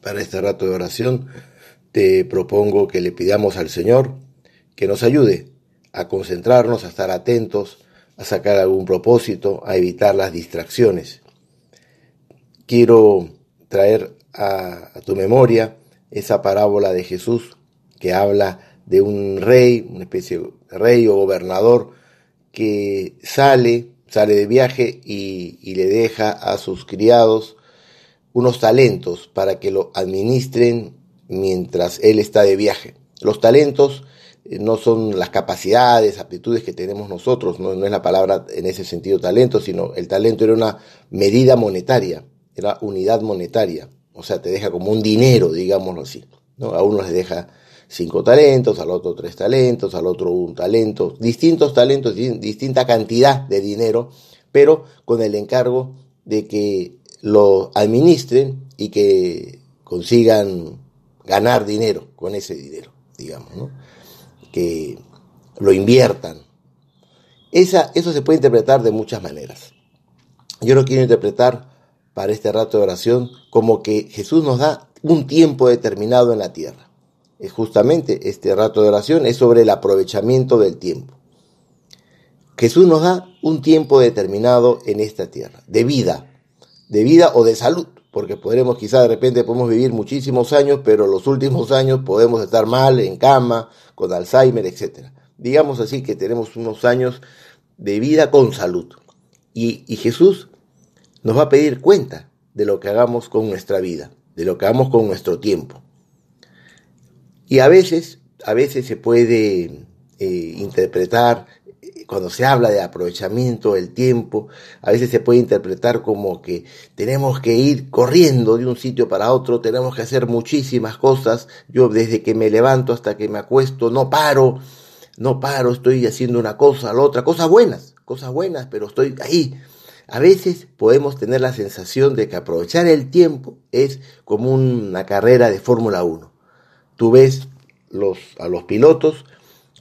Para este rato de oración te propongo que le pidamos al Señor que nos ayude a concentrarnos, a estar atentos, a sacar algún propósito, a evitar las distracciones. Quiero traer a, tu memoria esa parábola de Jesús que habla de un rey, una especie de rey o gobernador que sale, sale de viaje y, y le deja a sus criados unos talentos para que lo administren mientras él está de viaje. Los talentos eh, no son las capacidades, aptitudes que tenemos nosotros, no, es la palabra en ese sentido talento, sino el talento era una medida monetaria, era unidad monetaria, o sea, te deja como un dinero, digámoslo así. ¿no? A uno les deja cinco talentos, al otro tres talentos, al otro un talento, distintos talentos, distinta cantidad de dinero, pero con el encargo de que lo administren y que consigan ganar dinero con ese dinero, digamos, ¿no? que lo inviertan. Esa, eso se puede interpretar de muchas maneras. Yo lo quiero interpretar para este rato de oración como que Jesús nos da un tiempo determinado en la tierra. Es justamente este rato de oración es sobre el aprovechamiento del tiempo. Jesús nos da un tiempo determinado en esta tierra, de vida, de vida o de salud, porque podremos quizá de repente podemos vivir muchísimos años, pero los últimos años podemos estar mal, en cama, con Alzheimer, etc. Digamos así que tenemos unos años de vida con salud. Y, Jesús nos va a pedir cuenta de lo que hagamos con nuestra vida, de lo que hagamos con nuestro tiempo. Y a veces, a veces se puede eh, interpretar cuando se habla de aprovechamiento del tiempo, a veces se puede interpretar como que tenemos que ir corriendo de un sitio para otro, tenemos que hacer muchísimas cosas. Yo desde que me levanto hasta que me acuesto no paro, no paro, estoy haciendo una cosa, la otra, cosas buenas, cosas buenas, pero estoy ahí. A veces podemos tener la sensación de que aprovechar el tiempo es como una carrera de Fórmula 1. Tú ves a los pilotos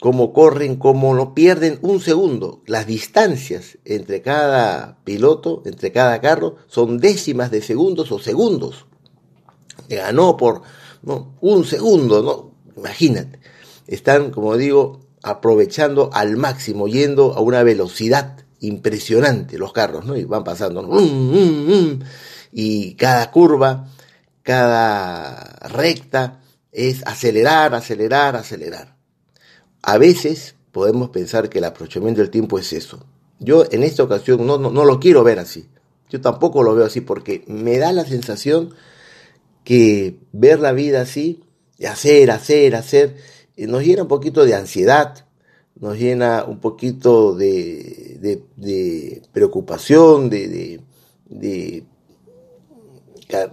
cómo corren, cómo no pierden un segundo. Las distancias entre cada piloto, entre cada carro, son décimas de segundos o segundos. Ganó por un segundo, ¿no? Imagínate. Están, como digo, aprovechando al máximo, yendo a una velocidad impresionante los carros, ¿no? Y van pasando, y cada curva, cada recta es acelerar, acelerar, acelerar. A veces podemos pensar que el aprovechamiento del tiempo es eso. Yo en esta ocasión no, no, lo quiero ver así. Yo tampoco lo veo así porque me da la sensación que ver la vida así, hacer, hacer, hacer, eh, nos llena un poquito de ansiedad, nos llena un poquito de, de, preocupación, de, de,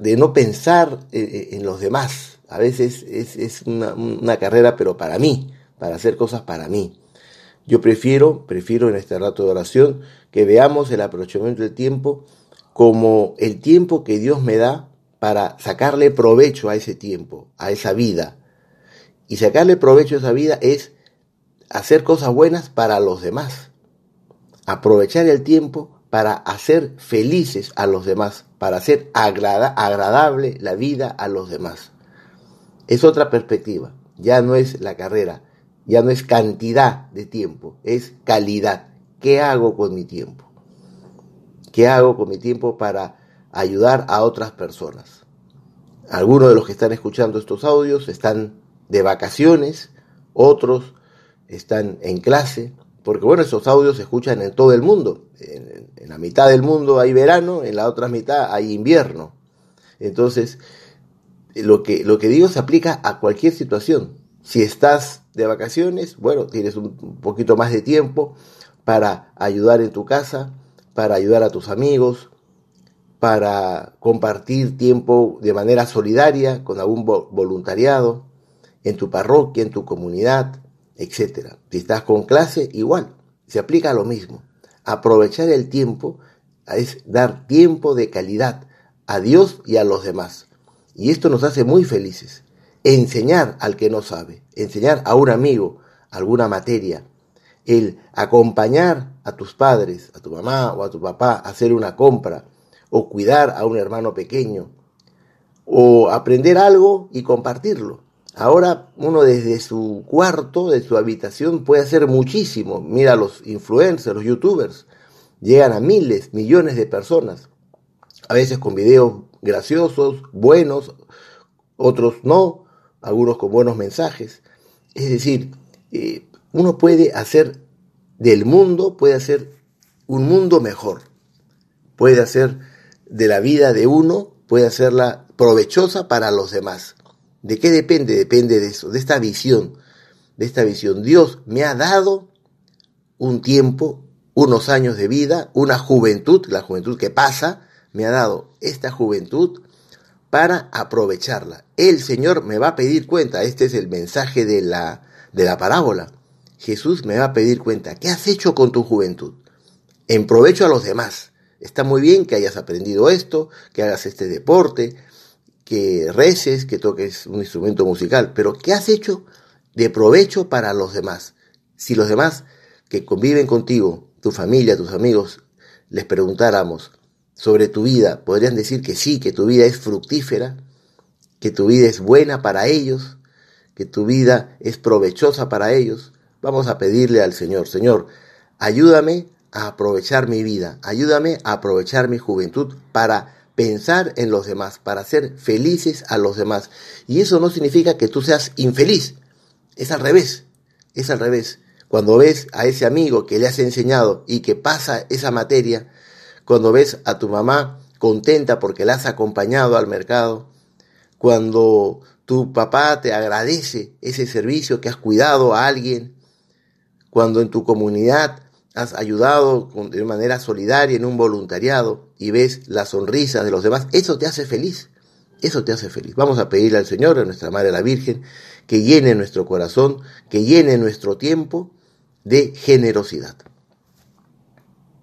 de, no pensar eh, eh, en los demás. A veces es, es una, una, carrera, pero para mí para hacer cosas para mí. Yo prefiero, prefiero en este rato de oración que veamos el aprovechamiento del tiempo como el tiempo que Dios me da para sacarle provecho a ese tiempo, a esa vida. Y sacarle provecho a esa vida es hacer cosas buenas para los demás. Aprovechar el tiempo para hacer felices a los demás, para hacer agradable la vida a los demás. Es otra perspectiva, ya no es la carrera, ya no es cantidad de tiempo, es calidad. ¿Qué hago con mi tiempo? ¿Qué hago con mi tiempo para ayudar a otras personas? Algunos de los que están escuchando estos audios están de vacaciones, otros están en clase, porque bueno, esos audios se escuchan en todo el mundo. En, en, la mitad del mundo hay verano, en la otra mitad hay invierno. Entonces, lo que, lo que digo se aplica a cualquier situación. Si estás de vacaciones, bueno, tienes un poquito más de tiempo para ayudar en tu casa, para ayudar a tus amigos, para compartir tiempo de manera solidaria con algún voluntariado en tu parroquia, en tu comunidad, etc. Si estás con clase, igual, se aplica lo mismo. Aprovechar el tiempo es dar tiempo de calidad a Dios y a los demás. Y esto nos hace muy felices enseñar al que no sabe, enseñar a un amigo alguna materia, el acompañar a tus padres, a tu mamá o a tu papá a hacer una compra, o cuidar a un hermano pequeño, o aprender algo y compartirlo. Ahora uno desde su cuarto, de su habitación, puede hacer muchísimo. Mira los influencers, los youtubers. Llegan a miles, millones de personas. A veces con videos graciosos, buenos, otros no, algunos con buenos mensajes. Es decir, eh, uno puede hacer del mundo, puede hacer un mundo mejor. Puede hacer de la vida de uno, puede hacerla provechosa para los demás. ¿De qué depende? Depende de eso, de esta visión, de esta visión. Dios me ha dado un tiempo, unos años de vida, una juventud, la juventud que pasa, me ha dado esta juventud para aprovecharla. El Señor me va a pedir cuenta, este es el mensaje de la, de la parábola. Jesús me va a pedir cuenta, ¿qué has hecho con tu juventud? En provecho a los demás. Está muy bien que hayas aprendido esto, que hagas este deporte, que reces, que toques un instrumento musical, pero ¿qué has hecho de provecho para los demás? Si los demás que conviven contigo, tu familia, tus amigos, les preguntáramos sobre tu vida, podrían decir que sí, que tu vida es fructífera, que tu vida es buena para ellos, que tu vida es provechosa para ellos. Vamos a pedirle al Señor, Señor, ayúdame a aprovechar mi vida, ayúdame a aprovechar mi juventud para pensar en los demás, para ser felices a los demás. Y eso no significa que tú seas infeliz, es al revés, es al revés. Cuando ves a ese amigo que le has enseñado y que pasa esa materia, cuando ves a tu mamá contenta porque la has acompañado al mercado, cuando tu papá te agradece ese servicio que has cuidado a alguien, cuando en tu comunidad has ayudado de manera solidaria en un voluntariado y ves la sonrisa de los demás, eso te hace feliz. Eso te hace feliz. Vamos a pedirle al Señor, a nuestra Madre la Virgen, que llene nuestro corazón, que llene nuestro tiempo de generosidad.